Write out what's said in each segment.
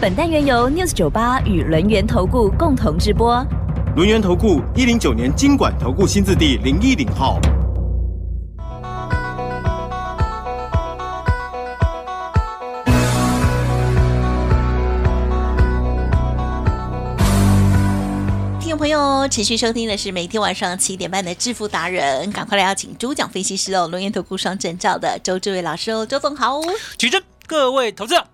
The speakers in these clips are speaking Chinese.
本单元由 News 九八与轮源投顾共同直播。轮源投顾一零九年经管投顾新字第零一零号。听众朋友，持续收听的是每天晚上七点半的致富达人，赶快来邀请主讲分析师哦，龙岩投顾双证照的周志伟老师哦，周总好。举证，各位投资者，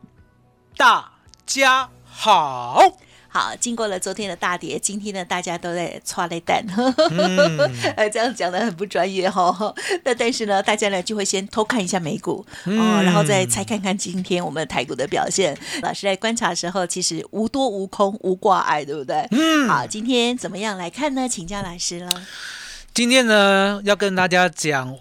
大家好。好，经过了昨天的大跌，今天呢，大家都在搓雷蛋，嗯 呃，这样讲的很不专业哈。那但是呢，大家呢就会先偷看一下美股哦，嗯然后再猜看看今天我们台股的表现。老师在观察的时候，其实无多无空无挂碍，对不对？嗯好，今天怎么样来看呢？请教老师了。今天呢，要跟大家讲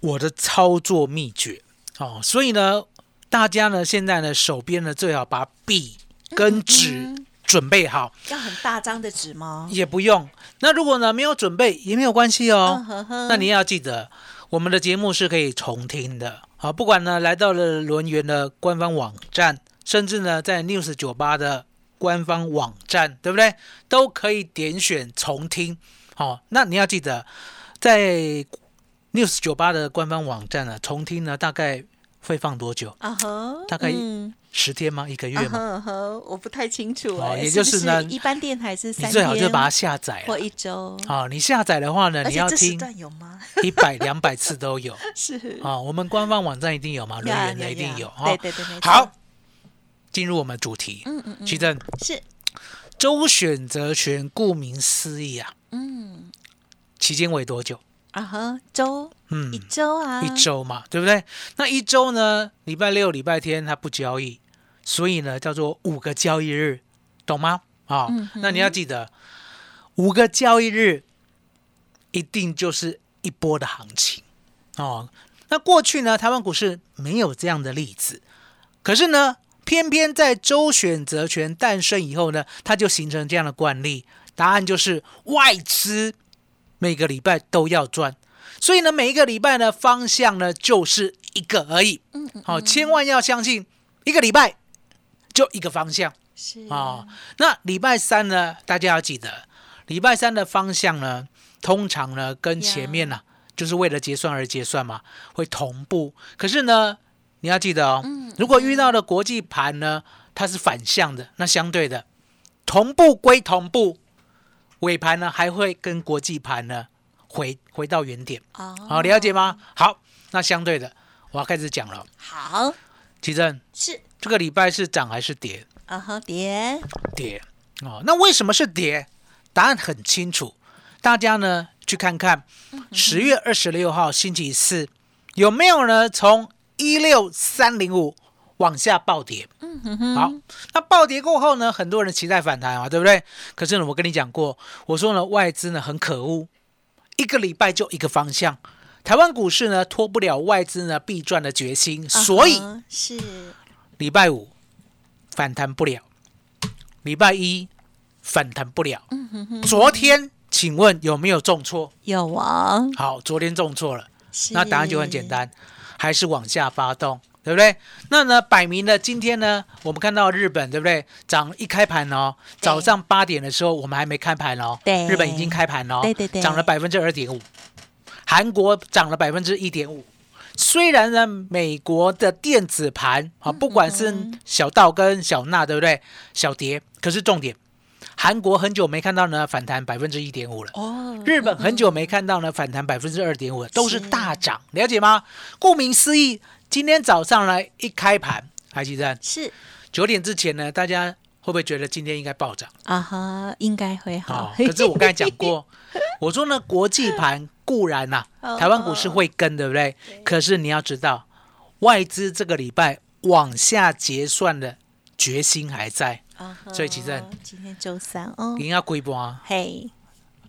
我的操作秘诀哦，所以呢，大家呢现在呢手边呢最好把笔跟纸准备好，要很大张的纸吗？也不用。那如果呢没有准备也没有关系哦嗯呵呵，那你要记得，我们的节目是可以重听的。好，不管呢来到了轮圆的官方网站，甚至呢在 News 酒吧的官方网站，对不对？都可以点选重听。好，那你要记得，在 News 酒吧的官方网站呢，重听呢大概会放多久？啊哈，大概嗯十天吗？一个月啊吗？我不太清楚哦哎，也就是呢一般电台是三天，最好就把它下载或。一周，好，你下载的话呢，你要听段有吗？一百、两百次都有。是啊、我们官方网站一定有嘛，轮呀源的一定有哈。对对对，好，，进入我们主题。嗯嗯嗯，其正是，周选择权，顾名思义啊，嗯期间为多久？啊哈，周嗯一，周啊，一周嘛，对不对？那一周呢，礼拜六、礼拜天它不交易，所以呢叫做五个交易日，懂吗？啊、嗯那你要记得，五个交易日一定就是一波的行情哦。那过去呢，台湾股市没有这样的例子，可是呢，偏偏在周选择权诞生以后呢，它就形成这样的惯例。答案就是外资每个礼拜都要赚，所以呢，每一个礼拜呢方向呢就是一个而已。好、千万要相信，一个礼拜就一个方向。是。啊、那礼拜三呢，大家要记得，礼拜三的方向呢，通常呢跟前面呢、就是为了结算而结算嘛，会同步。可是呢，你要记得哦，嗯如果遇到的国际盘呢，它是反向的，那相对的同步归同步，尾盘呢还会跟国际盘呢回回到原点。哦，好，了解吗？好，那相对的，我要开始讲了。好，奇正，是这个礼拜是涨还是跌？啊哈，跌，跌哦。那为什么是跌？答案很清楚，大家呢去看看十月二十六号星期四有没有呢从一六三零五往下暴跌。嗯哼哼，好，那暴跌过后呢，很多人期待反弹啊，对不对？可是呢，我跟你讲过，我说呢，外资呢很可恶，一个礼拜就一个方向。台湾股市呢脱不了外资呢必赚的决心，所以是礼拜五反弹不了，礼拜一反弹不了。嗯哼哼昨天请问有没有重挫？有啊，好，昨天重挫了，是那答案就很简，单，还是往下发动，对不对？那呢，摆明了今天呢，我们看到日本，对不对？涨一开盘哦，早上八点的时候我们还没开盘哦，对日本已经开盘了哦，对对对涨了百分之二点五，韩国涨了百分之一点五。虽然呢，美国的电子盘啊，不管是小道跟小纳，对不对？小跌，可是重点，韩国很久没看到呢反弹百分之一点五了。哦，日本很久没看到呢反弹百分之二点五，都是是大涨，了解吗？顾名思义，今天早上呢一开盘，海基站是九点之前呢，大家会不会觉得今天应该暴涨啊哈，应该会啊好？？可是我刚才讲过，我说呢，国际盘固然呐、哦台湾股市会跟，对不对？可是你要知道，外资这个礼拜往下结算的决心还在，啊哈所以奇正今天周三哦，赢要归波嘿，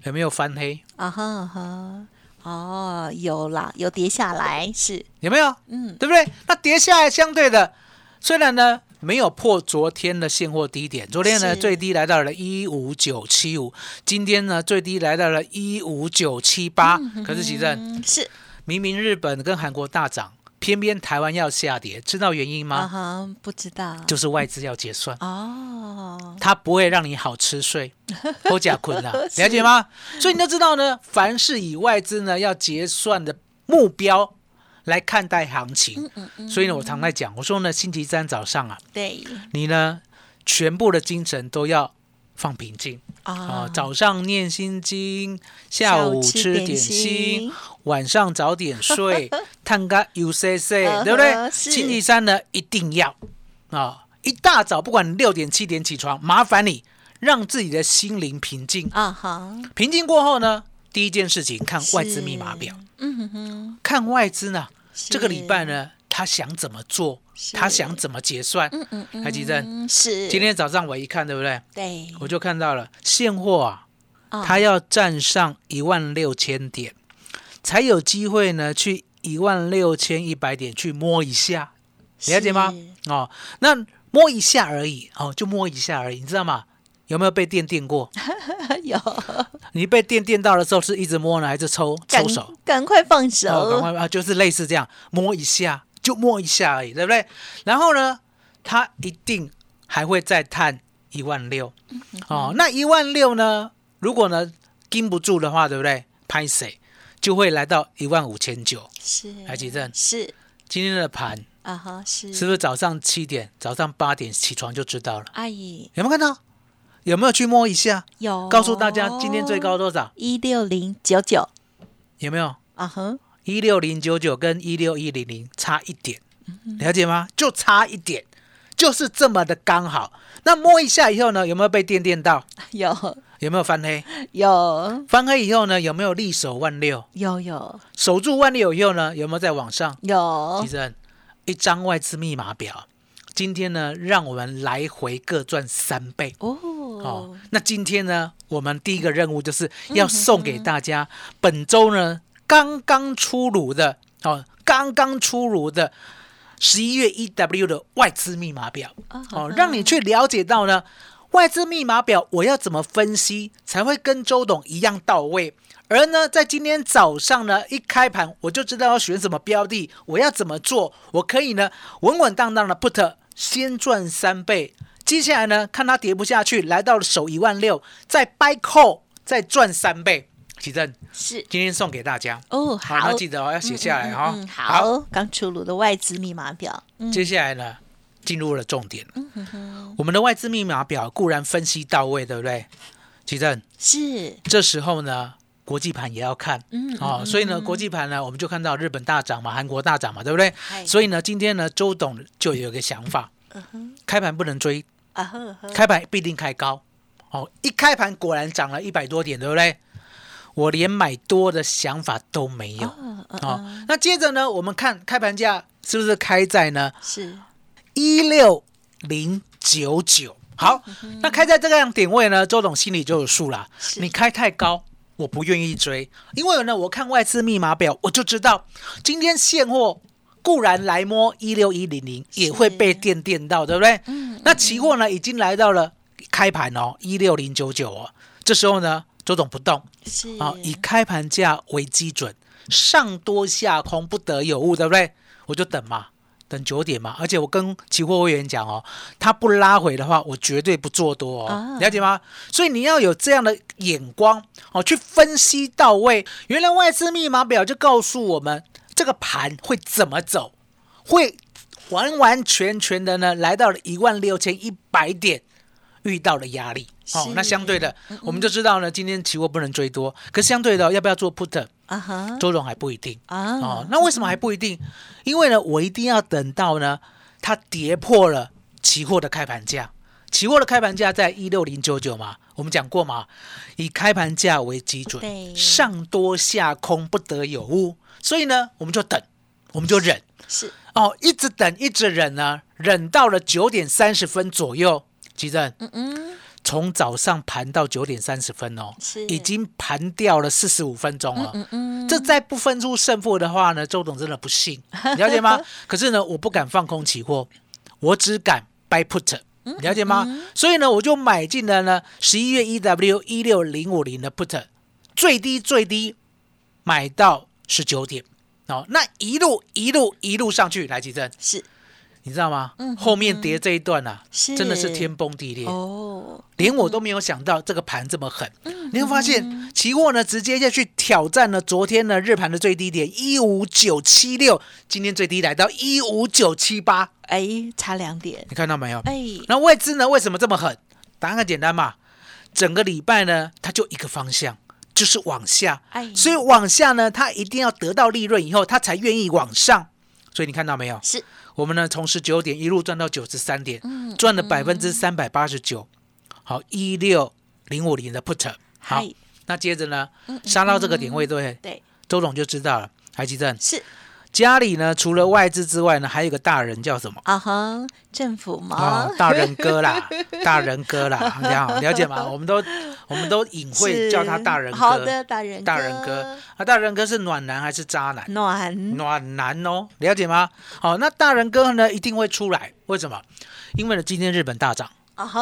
有没有翻黑？啊哈啊哈，哦，有啦，有跌下来，是，有没有？嗯，对不对？那跌下来相对的，虽然呢没有破昨天的现货低点，昨天呢最低来到了一五九七五，今天呢最低来到了一五九七八。可是其正，嗯，是，明明日本跟韩国大涨，偏偏台湾要下跌，知道原因啊吗？哈，不知道，就是外资要结算。哦，它不会让你好吃睡，或假困啊，了解吗？所以你都知道呢，凡是以外资呢要结算的目标来看待行情，所以呢，我常在讲，我说呢，星期三早上啊，对，你呢全部的精神都要放平静。啊、啊，早上念心经，下午吃点心，，晚上早点睡，探个 UCC，对不对？星期三呢一定要啊，一大早不管你六点七点起床，麻烦你让自己的心灵平静。啊哈，平静过后呢，第一件事情看外资密码表，嗯哼哼，看外资呢是。这个礼拜，呢他想怎么做，他想怎么结算。嗯嗯嗯，台积电嗯是，今天早上我一看，对不对？对，我就看到了现货啊，啊。它要站上一万六千点，才有机会呢去一万六千一百点去摸一下，了解吗？哦，那摸一下而已，哦，就摸一下而已，你知道吗？有没有被电电过？有你被电电到的时候是一直摸呢，还是抽抽手？赶快放手，哦，赶快啊，就是类似这样摸一下，就摸一下而已，对不对？然后呢，它一定还会再探一万六，哦，那一万六呢，如果呢盯不住的话，对不对？拍谁就会来到一万五千九。是，台积电是今天的盘啊哈，是是不是早上七点、早上八点起床就知道了？阿姨有没有看到？有没有去摸一下？有告诉大家今天最高多少？一六零九九，有没有？啊哈，一六零九九跟一六一零零差一点，了解吗？就差一点，就是这么的刚好。那摸一下以后呢，有没有被电电到？有有没有翻黑？有翻黑以后呢，有没有力守万六？有有守住万六以后呢，有没有在往上？有其，实一张外资密码表，今天呢，让我们来回各赚三倍。哦哦，，那今天呢，我们第一个任务就是要送给大家本周呢刚刚出炉的哦，刚刚出炉的十一月 EW 的外资密码表哦，让你去了解到呢外资密码表我要怎么分析才会跟周董一样到位。而呢，在今天早上呢，一开盘我就知道要选什么标的，我要怎么做，我可以呢稳稳当当的 put 先赚三倍，接下来呢，看它跌不下去，来到了手一万六，再 buy call，再赚三倍。奇正，是今天送给大家。哦，好，那记得哦，要写下来哈、嗯，好，刚出炉的外资密码表，嗯，接下来呢，进入了重点了。我们的外资密码表固然分析到位，对不对？奇正，是，这时候呢，国际盘也要看。嗯哦，所以呢，国际盘呢，我们就看到日本大涨嘛，韩国大涨嘛，对不对？所以呢，今天呢，周董就有一个想法，嗯哼，开盘不能追，啊开盘必定开高。哦，一开盘果然涨了一百多点，对不对？我连买多的想法都没有。嗯嗯哦嗯，那接着呢，我们看开盘价是不是开在呢是，一六零九九？好，那开在这个样点位呢，周董心里就有数了。你开太高，我不愿意追，因为呢，我看外资密码表，我就知道今天现货固然来摸一六一零零，也会被电电到，对不对？嗯，那期货呢，已经来到了开盘哦，一六零九九哦。这时候呢，周董不动是啊，以开盘价为基准，上多下空不得有误，对不对？我就等嘛，等九点嘛。而且我跟期货会员讲哦，他不拉回的话，我绝对不做多哦，啊了解吗？所以你要有这样的眼光哦，去分析到位。原来外资密码表就告诉我们这个盘会怎么走，会完完全全的呢来到了一万六千一百点。遇到了压力，哦，那相对的，我们就知道呢，今天期货不能追多，可相对的，要不要做 put，啊哈，周总还不一定。啊，哦。那为什么还不一定？因为呢，我一定要等到呢，它跌破了期货的开盘价，期货的开盘价在一六零九九嘛，我们讲过嘛，以开盘价为基准，上多下空不得有误，所以呢，我们就等，我们就忍。是。哦，一直等，一直忍呢，忍到了九点三十分左右，吉正，嗯嗯，从早上盘到九点三十分哦，是。已经盘掉了四十五分钟了。嗯嗯，这再不分出胜负的话呢，周董真的不信，了解吗？可是呢，我不敢放空期货，我只敢 buy put，了解吗？所以呢，我就买进了呢十一月 EW 一六零五零的 put，最低最低买到十九点，哦，那一路一路一路上去，来吉正，是你知道吗？嗯后面跌这一段啊，是真的是天崩地裂。哦，连我都没有想到这个盘这么狠。嗯你会发现，期货呢直接就去挑战了昨天的日盘的最低点一五九七六，今天最低来到一五九七八，哎，差两点，你看到没有？哎，那外资呢为什么这么狠？答案很简单嘛，整个礼拜呢它就一个方向。就是往下，哎所以往下呢，它一定要得到利润以后，它才愿意往上。所以你看到没有？是我们呢从十九点一路赚到九十三点，嗯赚了百分之三百八十九。好，一六零五零的 put，好，那接着呢，杀到这个点位，对不对？对，周总就知道了。台积电是家里呢，除了外资之外呢，还有一个大人叫什么？啊哈，政府吗啊，？大人哥啦，大人哥啦，这样了解吗？我们都我们都隐晦叫他大人哥。好的，大人大人哥啊，大人哥是暖男还是渣男？暖暖男哦，了解吗？好，那大人哥呢一定会出来，为什么？因为呢，今天日本大涨，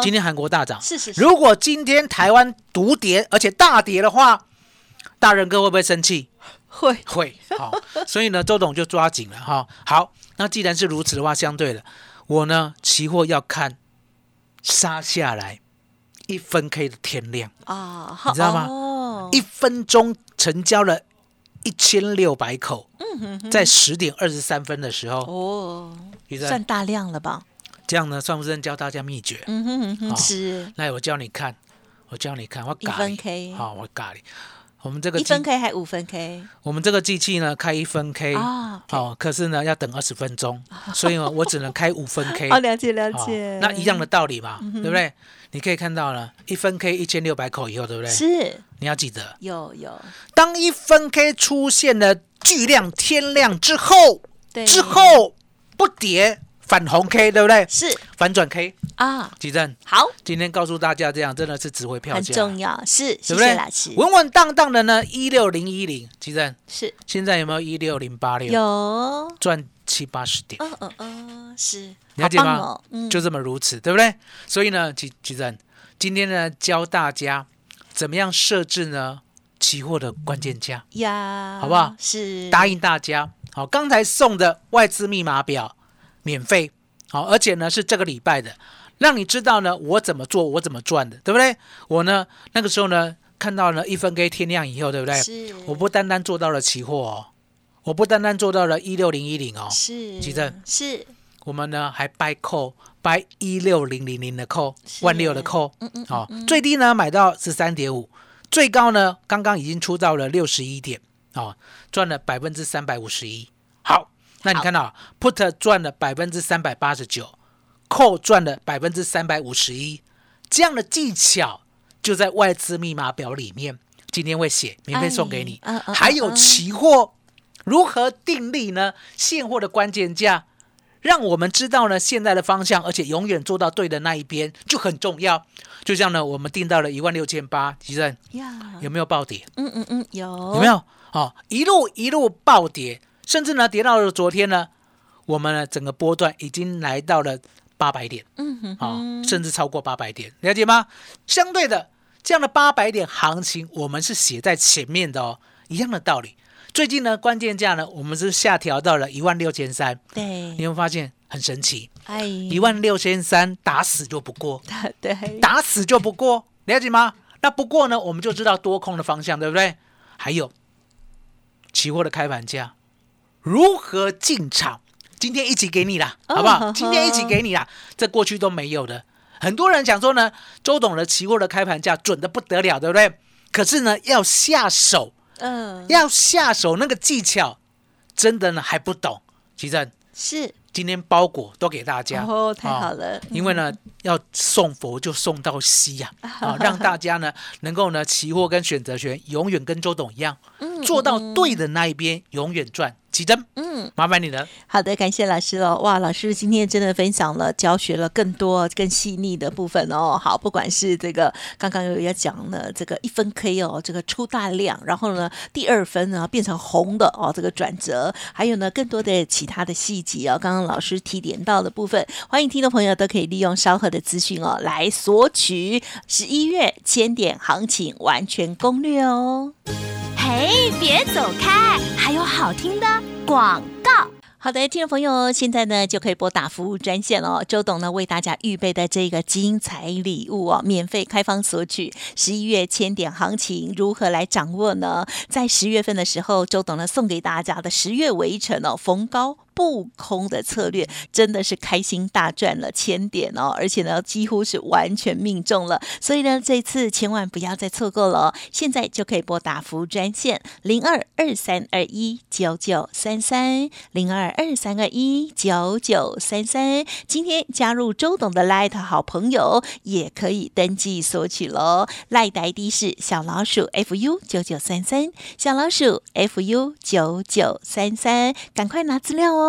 今天韩国大涨，是是是如果今天台湾独跌，而且大跌的话，大人哥会不会生气？会 会，好，所以呢，周董就抓紧了哈。好，那既然是如此的话，相对的，我呢，期货要看杀下来一分 K 的天量，啊，好你知道吗哦，一分钟成交了一千六百口，在十点二十三分的时候，哦，算大量了吧？这样呢，算不算教大家秘诀？嗯哼哼哼，好是来，我教你看，我教你看，我咖喱好，我咖喱。我们这个一分 K 还五分 K 我们这个机器呢开一分 K 哦，可是呢要等二十分钟，所以呢我只能开五分 K。哦，了解了哦解，那一样的道理嘛，对不对？你可以看到了，一分 K 一千六百口以后，对不对？是。你要记得，有有。当一分 K 出现了巨量天量之后，对。之后不跌反红 K，对不对？是。反转 K，啊，吉正，好，今天告诉大家，这样真的是值回票很价，重要，是对谢不对？稳稳当当的呢，一六零一零，吉正，是。现在有没有一六零八六？有，赚七八十点，嗯嗯嗯，是。了解吗？就这么如此，对不对？所以呢，吉吉正今天呢教大家怎么样设置呢期货的关键价，呀，好不好？是。答应大家。好，刚才送的外资密码表免费，好，而且呢是这个礼拜的，让你知道呢我怎么做，我怎么赚的，对不对？我呢那个时候呢看到了一分 K 天亮以后，对不对？是。我不单单做到了期货哦，我不单单做到了一六零一零哦，是。吉正。是。我们呢还掰扣掰一六零零零的扣，是。万六的扣，嗯嗯好、最低呢买到十三点五，最高呢刚刚已经出到了六十一点，哦，赚了百分之三百五十一。好，那你看到 put 赚了百分之三百八十九，扣赚了百分之三百五十一，这样的技巧就在外资密码表里面，今天会写，免费送给你。还有嗯期货如何定立呢？现货的关键价。让我们知道呢现在的方向，而且永远做到对的那一边就很重要。就像呢，我们定到了一万六千八，吉正，有没有暴跌？嗯嗯嗯，有有没有？哦，一路一路暴跌，甚至呢跌到了昨天呢，我们呢整个波段已经来到了八百点嗯哼啊、哼，甚至超过八百点，了解吗？相对的，这样的八百点行情，我们是写在前面的哦，一样的道理。最近呢，关键价呢，我们是下调到了一万六千三，对你，会发现很神奇？哎，一万六千三打死就不过，对，打死就不过，了解吗？那不过呢，我们就知道多空的方向，对不对？还有期货的开盘价如何进场，今天一起给你啦，哦好不好？今天一起给你啦，这过去都没有的。很多人讲说呢，周董的期货的开盘价准的不得了，对不对？可是呢，要下手，嗯，要下手那个技巧，真的呢还不懂。其正是今天包裹都给大家，哦，太啊好了，因为呢，要送佛就送到西呀、啊，让大家呢能够呢期货跟选择权永远跟周董一样，嗯做到对的那一边，永远赚，奇珍，嗯，麻烦你了。好的，感谢老师哦。哇，老师今天真的分享了、教学了更多、更细腻的部分哦。好，不管是这个刚刚有要讲了，这个一分 K 哦，这个出大量，然后呢，第二分呢变成红的哦，这个转折，还有呢更多的其他的细节哦。刚刚老师提点到的部分，欢迎听众朋友都可以利用稍后的资讯哦来索取十一月千点行情完全攻略哦。嘿，别走开，还有好听的广告。好的，听众朋友，现在呢就可以拨打服务专线哦。周董呢为大家预备的这个精彩礼物哦，免费开放索取。十一月千点行情如何来掌握呢？在十月份的时候，周董呢送给大家的十月围城哦，逢高。不空的策略真的是开心大赚了千点哦，而且呢几乎是完全命中了，所以呢这次千万不要再错过了，现在就可以拨打服务专线零二二三二一九九三三零二二三二一九九三三，今天加入周董的 Light 好朋友也可以登记索取喽，Light ID 是小老鼠 fu 九九三三，小老鼠 fu 九九三三，赶快拿资料哦。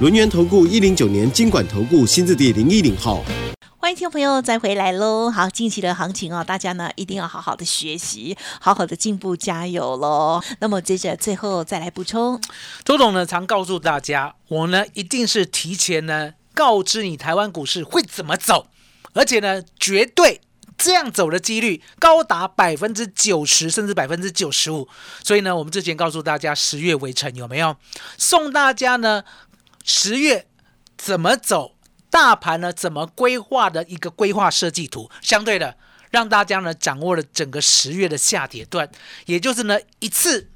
轮源投顾一零九年经管投顾新字第零一零号。欢迎听众朋友再回来喽！好，近期的行情哦，大家呢一定要好好的学习，好好的进步，加油喽！那么接着最后再来补充，周董呢常告诉大家，我呢一定是提前呢告知你台湾股市会怎么走，而且呢绝对这样走的几率高达百分之九十甚至百分之九十五。所以呢，我们之前告诉大家十月围城有没有送大家呢？十月怎么走？大盘呢怎么规划的一个规划设计图，相对的让大家呢掌握了整个十月的下跌段，也就是呢一次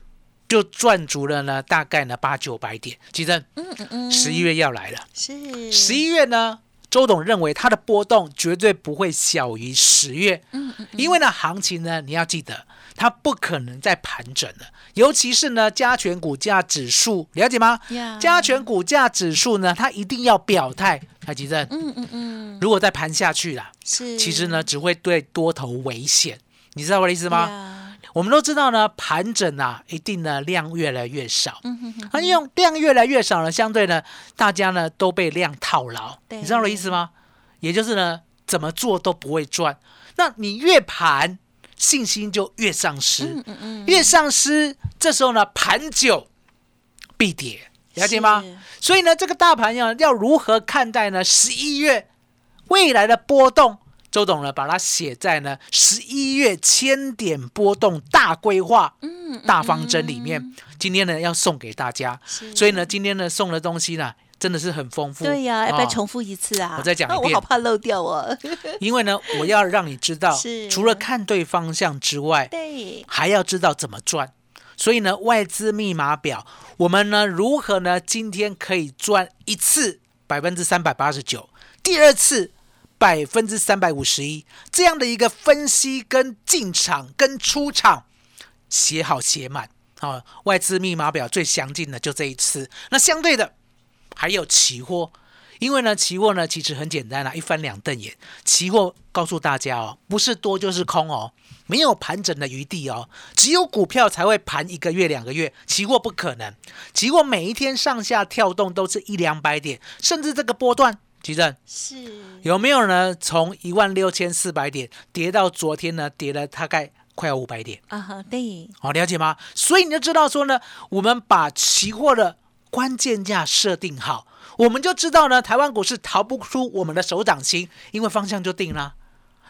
就赚足了呢大概呢八九百点。其实，嗯嗯嗯，十一月要来了，是十一月呢，周董认为它的波动绝对不会小于十月，嗯嗯因为呢行情呢你要记得它不可能再盘整了，尤其是呢加权股价指数，了解吗？呀加权股价指数呢，它一定要表态。台积电，嗯嗯嗯，如果再盘下去了，是，其实呢，只会对多头危险。你知道我的意思吗？呀我们都知道呢，盘整啊，一定呢量越来越少。嗯哼哼，啊，因为量越来越少呢，相对呢，大家呢都被量套牢。对你知道我的意思吗？也就是呢，怎么做都不会赚。那你越盘，信心就越丧失。嗯嗯嗯，越丧失，这时候呢，盘久必跌，了解吗？所以呢，这个大盘要要如何看待呢？十一月未来的波动，周董呢把它写在呢十一月千点波动大规划嗯，大方针里面。今天呢要送给大家，所以呢今天呢送的东西呢真的是很丰富。对呀，要不要哦重复一次啊？我再讲一遍 我遍好怕漏掉哦。因为呢我要让你知道，除了看对方向之外，对，还要知道怎么赚。所以呢，外资密码表，我们呢如何呢？今天可以赚一次百分之三百八十九，第二次百分之三百五十一，这样的一个分析跟进场跟出场写好写满啊、外资密码表最详尽的就这一次。那相对的还有期货，因为呢，期货呢其实很简单啦、一翻两瞪眼。期货告诉大家哦，不是多就是空哦，没有盘整的余地哦。只有股票才会盘一个月、两个月，期货不可能。期货每一天上下跳动都是一两百点，甚至这个波段，其正是，有没有呢？从一万六千四百点跌到昨天呢，跌了大概快要五百点。啊哈，对，好、了解吗？所以你就知道说呢，我们把期货的关键价设定好，我们就知道呢，台湾股市逃不出我们的手掌心，因为方向就定了。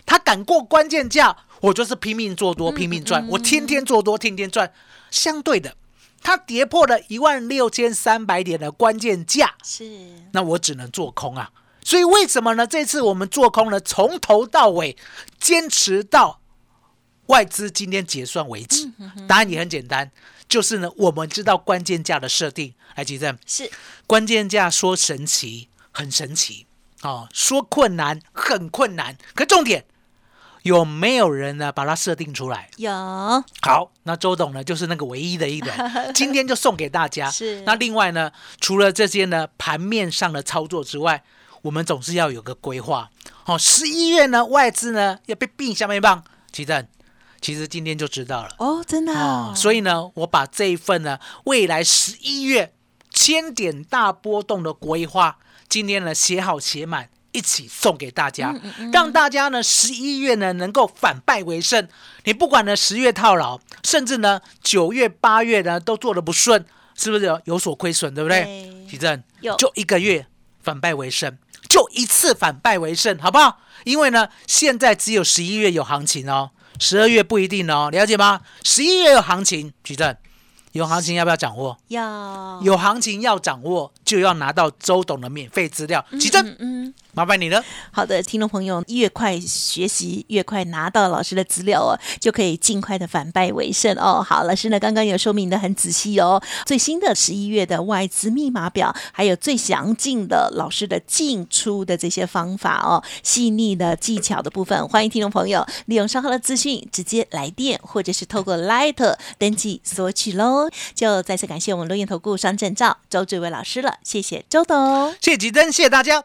他敢过关键价，我就是拼命做多，拼命赚，我天天做多，天天赚。相对的，它跌破了一万六千三百点的关键价，是，那我只能做空啊。所以为什么呢？这次我们做空呢，从头到尾坚持到外资今天结算为止。答案也很简单，就是呢，我们知道关键价的设定。来，吉正，是，关键价说神奇，很神奇。哦，说困难很困难，可重点有没有人呢把它设定出来？有好，那周董呢就是那个唯一的一人，今天就送给大家。是那另外呢，除了这些呢盘面上的操作之外，我们总是要有个规划。哦，十一月呢外资呢要被并下面棒，奇正，其实今天就知道了。哦，真的所以呢，我把这一份呢未来十一月千点大波动的规划，今天呢写好写满，一起送给大家，让大家呢十一月呢能够反败为胜。你不管呢十月套牢，甚至呢九月、八月呢都做的不顺，是不是有有所亏损，对不对？对奇正有就一个月反败为胜，就一次反败为胜，好不好？因为呢，现在只有十一月有行情哦，十二月不一定哦，了解吗？十一月有行情，举证，有行情要不要掌握？要有行情要掌握，就要拿到周董的免费资料，举证，嗯嗯。麻烦你了。好的，听众朋友，越快学习，越快拿到老师的资料哦，就可以尽快的反败为胜哦。好，老师呢刚刚有说明的很仔细哦，最新的十一月的外资密码表，还有最详尽的老师的进出的这些方法哦，细腻的技巧的部分，欢迎听众朋友利用稍后的资讯直接来电，或者是透过 Light 登记索取喽。就再次感谢我们录音投顾商证照周志伟老师了，谢谢周董。谢谢吉珍，谢谢大家，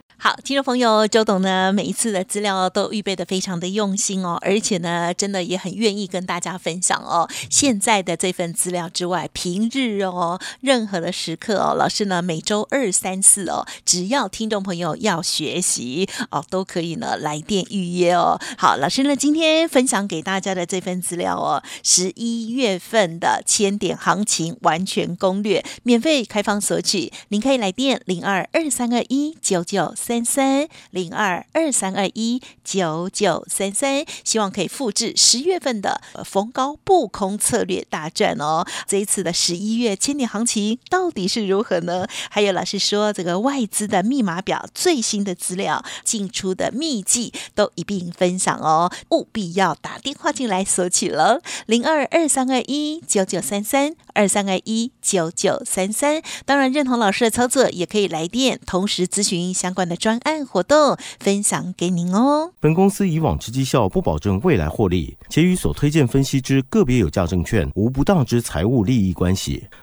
好，听众朋友，周董呢每一次的资料都预备的非常的用心哦，而且呢，真的也很愿意跟大家分享哦。现在的这份资料之外，平日哦，任何的时刻哦，老师呢每周二、三、四哦，只要听众朋友要学习哦，都可以呢来电预约哦。好，老师呢今天分享给大家的这份资料哦，十一月份的千点行情完全攻略，免费开放索取，您可以来电零二二三二一九九三三三零二二三二一九九三三，希望可以复制十月份的逢高不空策略大战哦。这一次的十一月千点行情到底是如何呢？还有老师说这个外资的密码表最新的资料、进出的秘籍都一并分享哦，务必要打电话进来索取了。零二二三二一九九三三二三二一九九三三。当然，认同老师的操作，也可以来电，同时咨询相关的专案活动，分享给您哦。本公司以往之绩效不保证未来获利，且与所推荐分析之个别有价证券无不当之财务利益关系。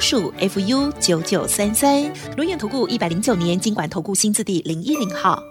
鼠 fu 九九三三。轮源投顾一百零九年经管投顾新字第零一零号。